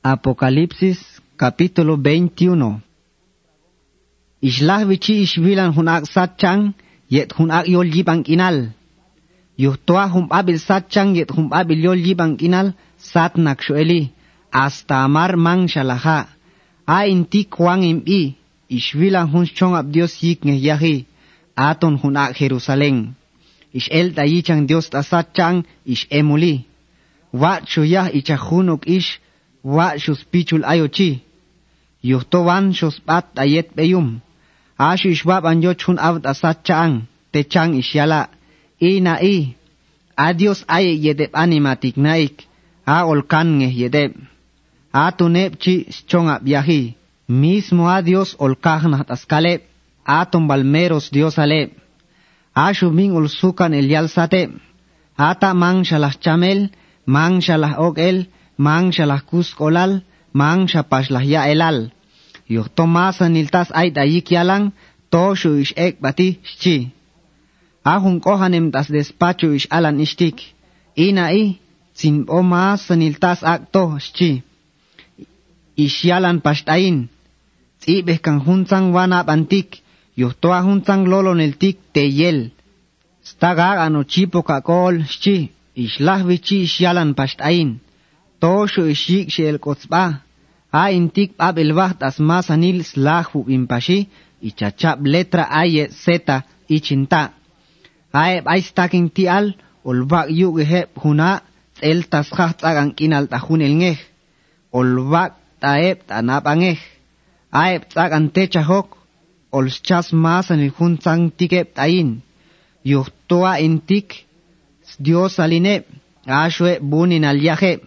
Apocalipsis capítulo 21 Ishlah vichi ishvilan hunak satchang yet hunak yol jibang inal. Yuhtoa hum abil satchang yet hum abil yol jibang inal sat nak shueli hasta amar mang shalaha. A inti kwang imbi ishvilan hun chong ab Dios yik yahi aton hunak Jerusalén. Ish el tayichang Dios ta satchang ish emuli. Wat shuyah ichahunuk ish wa shuspichul ayochi. Yuhto wan shuspat ayet beyum. Ashu ishbab anyo chun avt asat chang, te chang ishyala. I na i. Adios ay yedep animatik naik. A olkan nge yedep. A tunep chi chonga biahi. Mismo a Dios olkahna taskalep. A balmeros Dios alep. Ashu min ulsukan el yalsate. Ata mang shalah chamel, mang shalah og el, mang shalah kus kolal, mang shapashlah ya elal. Yo tomasa niltas ay dayik yalang, to shu ish ek bati shchi. Ahun kohanem tas despacho ish alan ishtik. Ina i, sin o mas niltas ak to shchi. Ish yalan pashtain. Tsibeh kan hunsang wana antik, yo toa hunsang lolo niltik te yel. Staga ano chipo kakol shchi. Ishlah vichi ish yalan pashtain. tosho ishik shel kotzba a intik ab el bahtas mas anil slahu impashi ichachab letra aye zeta ichinta ae aistakin ti al olbak yugeheb huna el tasjah tzagan kinal tajun el ngej olbak taeb tanap angej aeb tzagan techahok olschas mas anil hun tzang tikeb tayin yohtoa intik Dios alineb ashue bunin al yajeb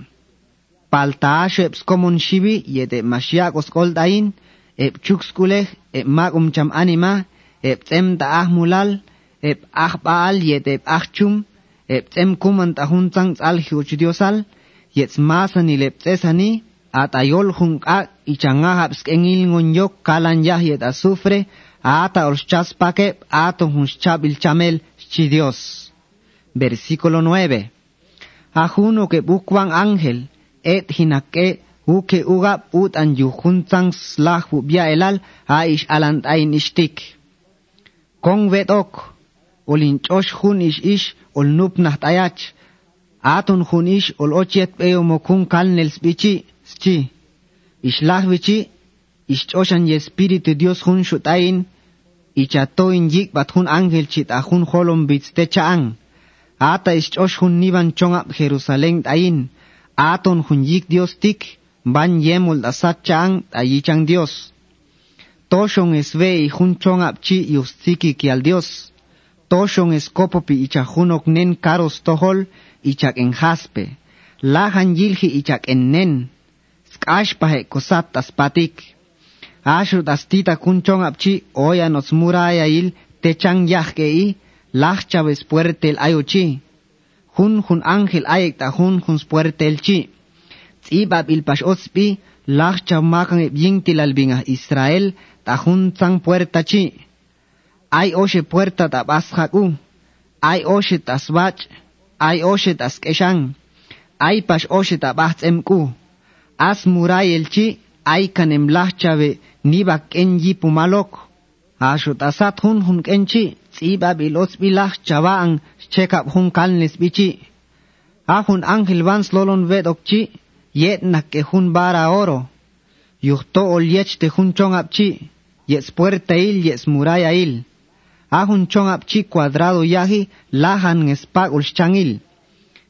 palta shep skomun shibi yete mashiak oskoldain ep chukskuleh ep magum cham anima ep tsem ta ahmulal ep ahbaal yete ep ahchum ep tsem kuman ta hunzang tsal hiuchidiosal yets masani lep tsesani atayol hunka ichanga habskengil ngonyok kalan yah yet azufre ata orchas pake ato hunchabil chamel chidios versículo 9 Ajuno que bukwan ángel et hinak'e uke uga ut'an slah slaj bubia elal aish alantain ishtik. Kong vet ok, vedok, olinchosh jun ish ish ol nup nahtayach, atun jun ish ol ochet peo mokun kal nelsbichi, schi. Ish Ishlaj bichi, ischoshan ye espíritu e Dios hun shut ayin, jun ato in yik bat hun angel chit a jun techa ang. Ata ischosh jun niban chongap Jerusalem tain, aton hunyik Dios tik, ban yemul da satchang ayichang Dios. Toshon es ve y hunchong apchi yustiki ki al Dios. Toshon es kopopi ichahunok nen karos tohol ichak en jaspe. Lahan yilhi ichak en nen. Skashpahe kosat tas patik. Ashur das tita kunchong apchi oya nos muraya il techang yahke i lachchaves puertel ayochi hun hun ángel ayek ta hun hun puertel chi. Tsibab il pash ospi lach chamakan yingtil albinga Israel ta hun sang puerta chi. Ay oshe puerta ta bashaku ay oshe tasbach ay oshe taskeshan ay pash oshe ta bahtemku as muray el chi ay kanem lachave nibak en yipumalok asho tasat hun hun kenchi tsiba bilos bilach chabaan chekap hun bichi. Ahun ángel vans lolon vedokchi, yet nak que hun bara oro. Yuhto ol yech te hun chong apchi, yes puerta il yes muralla il. Ahun chong apchi cuadrado yahi, lahan ngespak ul changil.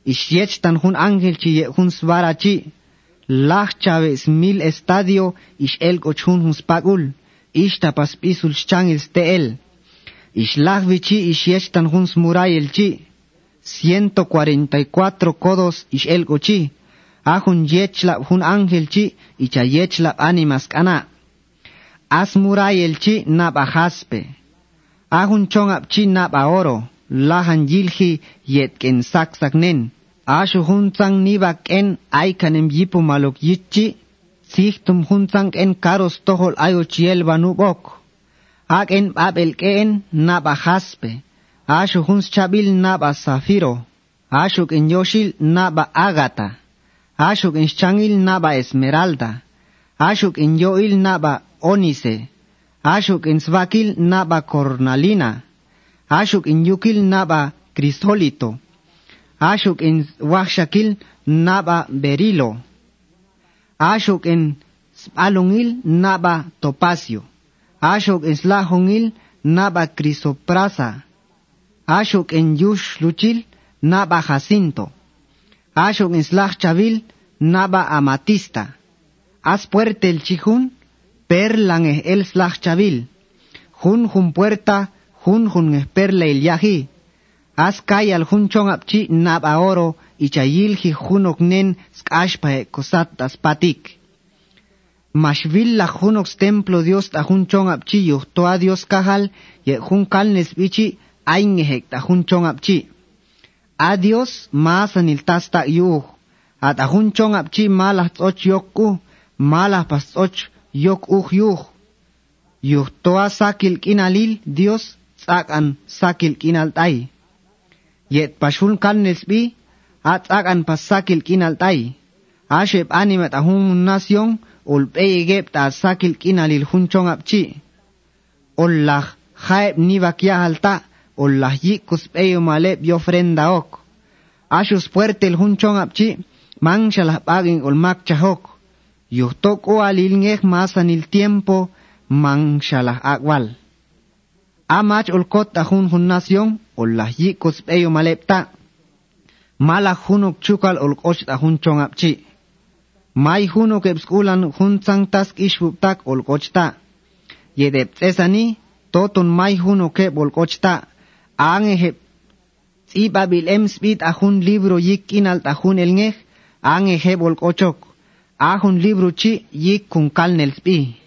Ish yech tan hun ángel chi ye hun svara chi. Lach chaves mil estadio ish el cochun hun spagul. Ish tapas pisul changil ste el. Ishlach vichi ishieshtan huns murayel chi. Ciento cuarenta y cuatro codos ishel gochi. Ahun yechlap hun ángel chi icha yechlap animas kana. As murayel chi nab a jaspe. Ahun chongap chi nab a oro. Lahan yilhi yet ken sak nen. Ashu hunsang nibak en aikanem yipu malok yichi. Sichtum hunsang en karos tohol ayo chiel banubok. Ak en babel keen naba jaspe. Ashu huns chabil naba zafiro. Ashuk en yoshil naba agata. Ashuk in changil naba esmeralda. Ashuk in yoil naba onice. Ashuk in svakil naba cornalina. Ashuk in yukil naba crisólito. Ashuk in wachshakil naba berilo. Ashuk in alungil naba topacio. Ashuk in slahungil naba crisoprasa. Ashuk in yush luchil naba jacinto. Ashuk in slah chavil naba amatista. As puerte el chijun, perlan es el slah chavil. Jun jun puerta, jun jun es perla el yaji. As kay al jun chong apchi naba oro, y chayil ji junok nen skashpa kosat as patik. Mashvil la junox templo Dios ta jun chong apchi toa Dios kahal, ye jun kalnes bichi aingehek ta jun chong apchi. A Dios más anil tasta yuh, at a jun chong apchi malas och yokku, malas pas och yok uj yuh. Yuh toa sakil kinalil Dios tsakan sakil kinal tay. Yet pashun kalnes bi, at tsakan pas sakil kinal tay. Ashep animat a jun nación, ulpeyegep ta sakil kinalil jun chong apchi. Ollah jaeb ni vakia alta, ollah yikus peyo malep y ofrenda ok. Ashus puerte el hunchong apchi, mancha las pagin olmak chahok. Yuhtok o alil ngej masan el tiempo, mancha las akwal. Amach olkot a hun hun nación, ollah yikus peyo malep ta. Mala hunok chukal olkoch a hunchong apchi. May hunok ebskulan hun task olkochta. Yedep tsesani, toton may hunok eb olkochta. Ang hep ibabil em spit ahun libro yik inal tahun el ngej ang hep olkochok. Ahun libro chi yik kun kalnel spi.